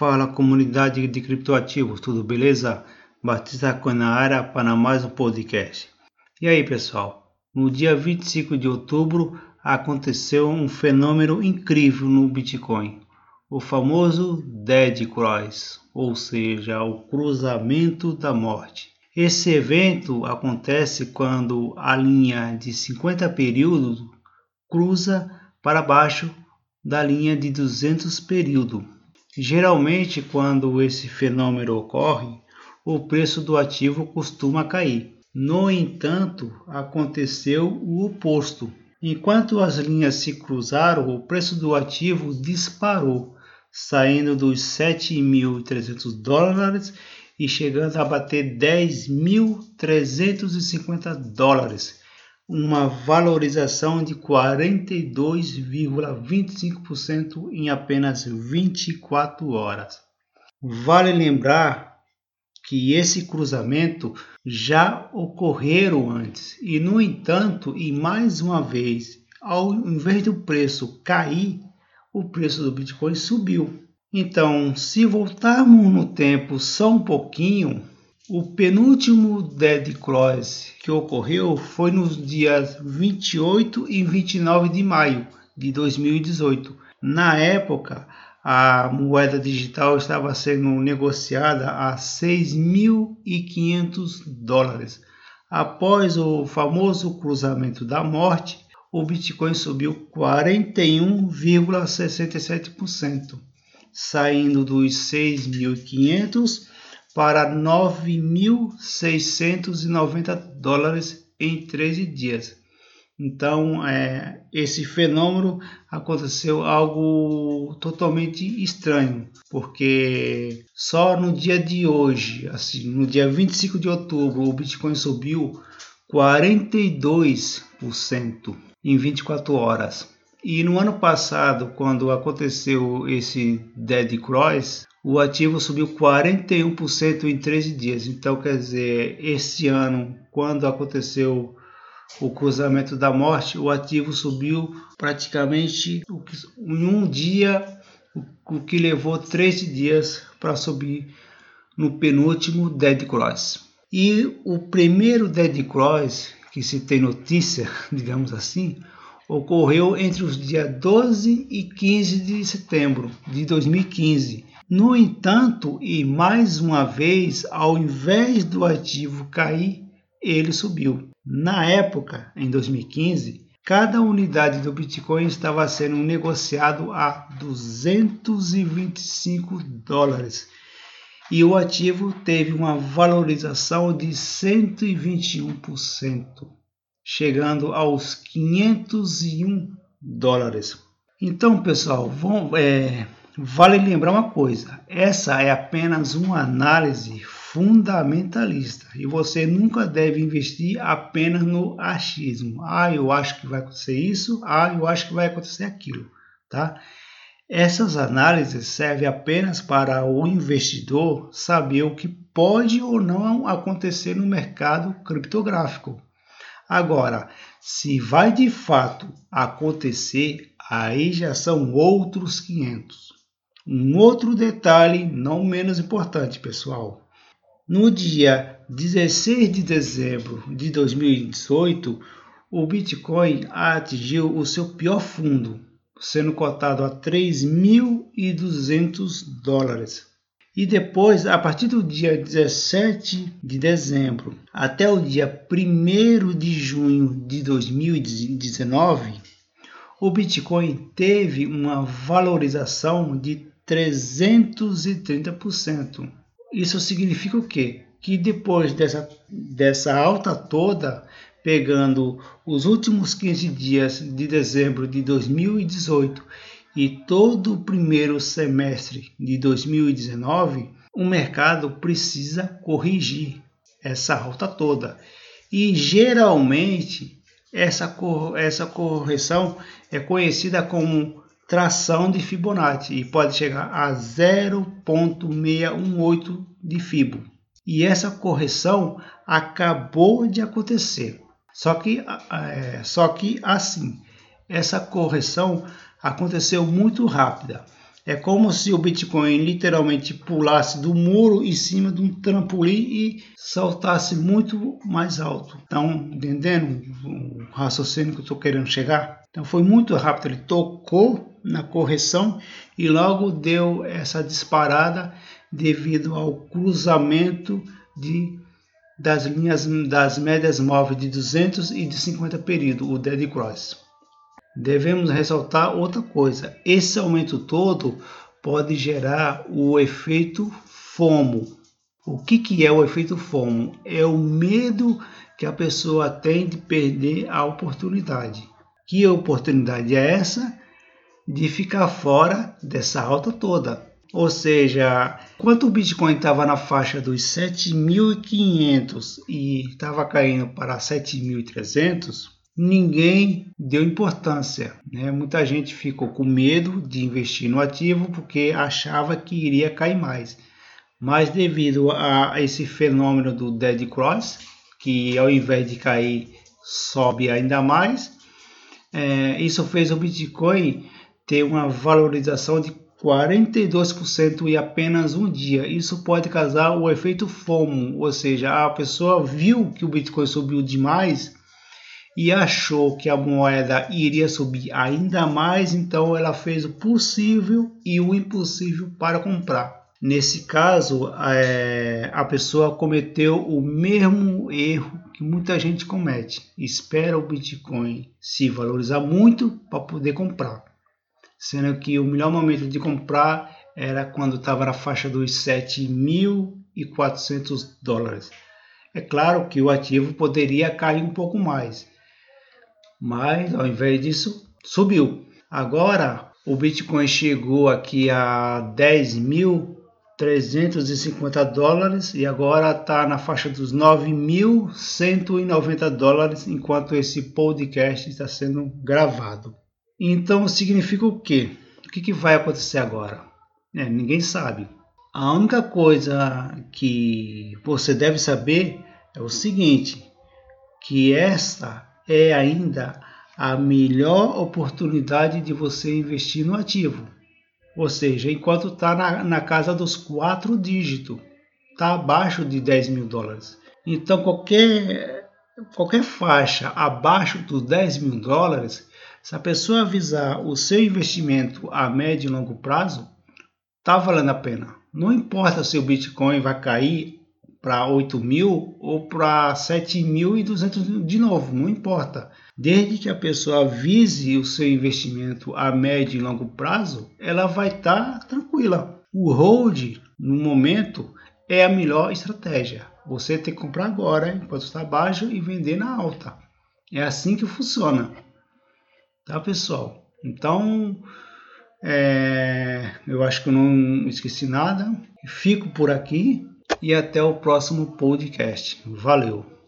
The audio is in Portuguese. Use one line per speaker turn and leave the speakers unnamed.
Fala comunidade de criptoativos, tudo beleza? Batista Coinara para mais um podcast. E aí pessoal, no dia 25 de outubro aconteceu um fenômeno incrível no Bitcoin, o famoso Dead Cross, ou seja, o cruzamento da morte. Esse evento acontece quando a linha de 50 períodos cruza para baixo da linha de 200 períodos. Geralmente, quando esse fenômeno ocorre, o preço do ativo costuma cair. No entanto, aconteceu o oposto. Enquanto as linhas se cruzaram, o preço do ativo disparou, saindo dos 7.300 dólares e chegando a bater 10.350 dólares, uma valorização de 42,25% em apenas 24 horas. Vale lembrar que esse cruzamento já ocorreram antes e, no entanto, e mais uma vez, ao invés do preço cair, o preço do Bitcoin subiu. Então, se voltarmos no tempo só um pouquinho, o penúltimo Dead Cross que ocorreu foi nos dias 28 e 29 de maio de 2018. Na época, a moeda digital estava sendo negociada a 6.500 dólares. Após o famoso cruzamento da morte, o Bitcoin subiu 41,67% saindo dos 6.500 para 9.690 dólares em 13 dias. Então, é, esse fenômeno aconteceu algo totalmente estranho, porque só no dia de hoje, assim, no dia 25 de outubro, o Bitcoin subiu 42% em 24 horas. E no ano passado, quando aconteceu esse Dead Cross, o ativo subiu 41% em 13 dias. Então, quer dizer, esse ano, quando aconteceu o cruzamento da morte, o ativo subiu praticamente em um dia, o que levou 13 dias para subir no penúltimo Dead Cross. E o primeiro Dead Cross que se tem notícia, digamos assim, ocorreu entre os dias 12 e 15 de setembro de 2015. No entanto, e mais uma vez, ao invés do ativo cair, ele subiu. Na época, em 2015, cada unidade do Bitcoin estava sendo negociado a 225 dólares e o ativo teve uma valorização de 121% chegando aos 501 dólares. Então, pessoal, vamos, é, vale lembrar uma coisa: essa é apenas uma análise fundamentalista e você nunca deve investir apenas no achismo. Ah, eu acho que vai acontecer isso, ah, eu acho que vai acontecer aquilo, tá? Essas análises servem apenas para o investidor saber o que pode ou não acontecer no mercado criptográfico. Agora, se vai de fato acontecer, aí já são outros 500. Um outro detalhe não menos importante, pessoal. No dia 16 de dezembro de 2018, o Bitcoin atingiu o seu pior fundo, sendo cotado a 3.200 dólares. E depois, a partir do dia 17 de dezembro até o dia 1 de junho de 2019, o Bitcoin teve uma valorização de 330%. Isso significa o quê? Que depois dessa, dessa alta toda, pegando os últimos 15 dias de dezembro de 2018 e todo o primeiro semestre de 2019, o mercado precisa corrigir essa alta toda. E geralmente essa, cor, essa correção é conhecida como tração de Fibonacci e pode chegar a 0.618 de Fibo. E essa correção acabou de acontecer. Só que, é, só que assim, essa correção aconteceu muito rápida. É como se o Bitcoin literalmente pulasse do muro em cima de um trampolim e saltasse muito mais alto. Então, entendendo o raciocínio que eu estou querendo chegar? Então foi muito rápido, ele tocou na correção e logo deu essa disparada devido ao cruzamento de, das linhas das médias móveis de 200 e de 50 períodos, o dead cross. Devemos ressaltar outra coisa: esse aumento todo pode gerar o efeito FOMO. O que, que é o efeito FOMO? É o medo que a pessoa tem de perder a oportunidade. Que oportunidade é essa? De ficar fora dessa alta toda. Ou seja, quando o Bitcoin estava na faixa dos 7.500 e estava caindo para 7.300, ninguém deu importância. Né? Muita gente ficou com medo de investir no ativo porque achava que iria cair mais. Mas devido a esse fenômeno do dead cross, que ao invés de cair sobe ainda mais, é, isso fez o Bitcoin ter uma valorização de 42% em apenas um dia. Isso pode causar o efeito FOMO, ou seja, a pessoa viu que o Bitcoin subiu demais e achou que a moeda iria subir ainda mais, então ela fez o possível e o impossível para comprar. Nesse caso, é, a pessoa cometeu o mesmo erro que muita gente comete. Espera o Bitcoin se valorizar muito para poder comprar. Sendo que o melhor momento de comprar era quando estava na faixa dos 7.400 dólares. É claro que o ativo poderia cair um pouco mais, mas ao invés disso subiu. Agora o Bitcoin chegou aqui a 10.350 dólares e agora está na faixa dos 9.190 dólares enquanto esse podcast está sendo gravado. Então significa o quê? O que, que vai acontecer agora? É, ninguém sabe. A única coisa que você deve saber é o seguinte, que esta é ainda a melhor oportunidade de você investir no ativo. Ou seja, enquanto está na, na, casa dos quatro dígitos, está abaixo de 10 mil dólares. Então, qualquer, qualquer faixa abaixo dos 10 mil dólares, se a pessoa avisar o seu investimento a médio e longo prazo, está valendo a pena. Não importa se o Bitcoin vai cair para 8 mil ou para 7.200 de novo, não importa. Desde que a pessoa vise o seu investimento a médio e longo prazo, ela vai estar tá tranquila. O hold, no momento, é a melhor estratégia. Você tem que comprar agora, enquanto está baixo, e vender na alta. É assim que funciona. Tá, pessoal? Então, é, eu acho que eu não esqueci nada. Fico por aqui e até o próximo podcast. Valeu!